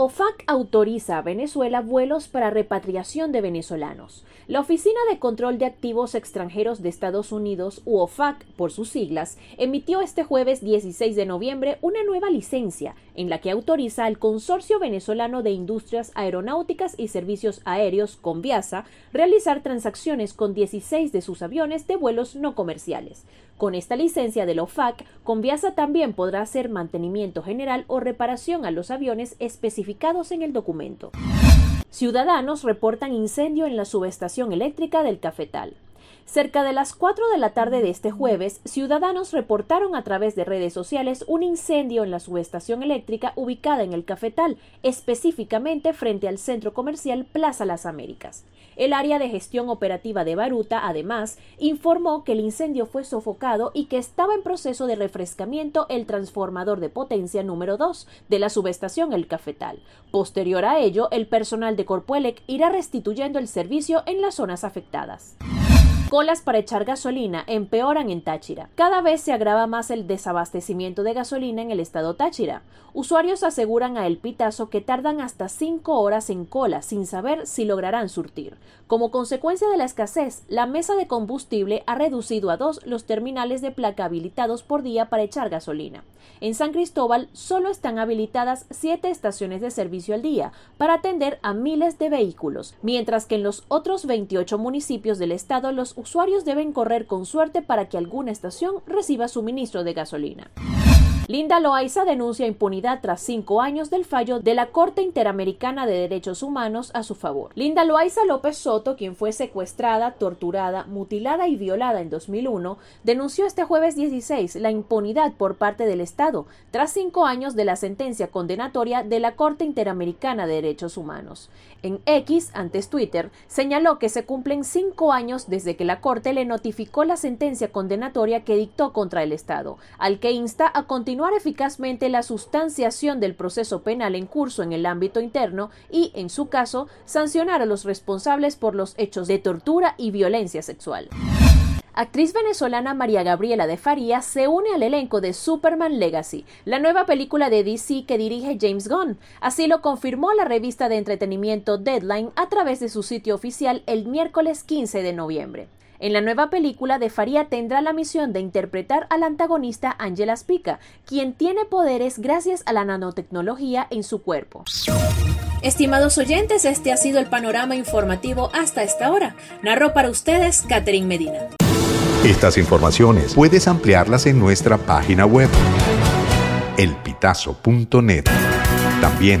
OFAC autoriza a Venezuela vuelos para repatriación de venezolanos. La Oficina de Control de Activos Extranjeros de Estados Unidos, OFAC por sus siglas, emitió este jueves 16 de noviembre una nueva licencia en la que autoriza al Consorcio Venezolano de Industrias Aeronáuticas y Servicios Aéreos, Conviasa, realizar transacciones con 16 de sus aviones de vuelos no comerciales. Con esta licencia de la OFAC, Conviasa también podrá hacer mantenimiento general o reparación a los aviones en el documento. Ciudadanos reportan incendio en la subestación eléctrica del Cafetal. Cerca de las 4 de la tarde de este jueves, ciudadanos reportaron a través de redes sociales un incendio en la subestación eléctrica ubicada en el Cafetal, específicamente frente al centro comercial Plaza Las Américas. El área de gestión operativa de Baruta, además, informó que el incendio fue sofocado y que estaba en proceso de refrescamiento el transformador de potencia número 2 de la subestación El Cafetal. Posterior a ello, el personal de Corpuelec irá restituyendo el servicio en las zonas afectadas. Colas para echar gasolina empeoran en Táchira. Cada vez se agrava más el desabastecimiento de gasolina en el estado Táchira. Usuarios aseguran a El Pitazo que tardan hasta cinco horas en cola sin saber si lograrán surtir. Como consecuencia de la escasez, la mesa de combustible ha reducido a dos los terminales de placa habilitados por día para echar gasolina. En San Cristóbal solo están habilitadas siete estaciones de servicio al día para atender a miles de vehículos, mientras que en los otros 28 municipios del estado los usuarios deben correr con suerte para que alguna estación reciba suministro de gasolina. Linda Loaiza denuncia impunidad tras cinco años del fallo de la Corte Interamericana de Derechos Humanos a su favor. Linda Loaiza López Soto, quien fue secuestrada, torturada, mutilada y violada en 2001, denunció este jueves 16 la impunidad por parte del Estado tras cinco años de la sentencia condenatoria de la Corte Interamericana de Derechos Humanos. En X, antes Twitter, señaló que se cumplen cinco años desde que la Corte le notificó la sentencia condenatoria que dictó contra el Estado, al que insta a continuar eficazmente la sustanciación del proceso penal en curso en el ámbito interno y, en su caso, sancionar a los responsables por los hechos de tortura y violencia sexual. Actriz venezolana María Gabriela de Faría se une al elenco de Superman Legacy, la nueva película de DC que dirige James Gunn. Así lo confirmó la revista de entretenimiento Deadline a través de su sitio oficial el miércoles 15 de noviembre. En la nueva película, De Faría tendrá la misión de interpretar al antagonista Angela Spica, quien tiene poderes gracias a la nanotecnología en su cuerpo. Estimados oyentes, este ha sido el panorama informativo hasta esta hora. Narró para ustedes Catherine Medina. Estas informaciones puedes ampliarlas en nuestra página web elpitazo.net. También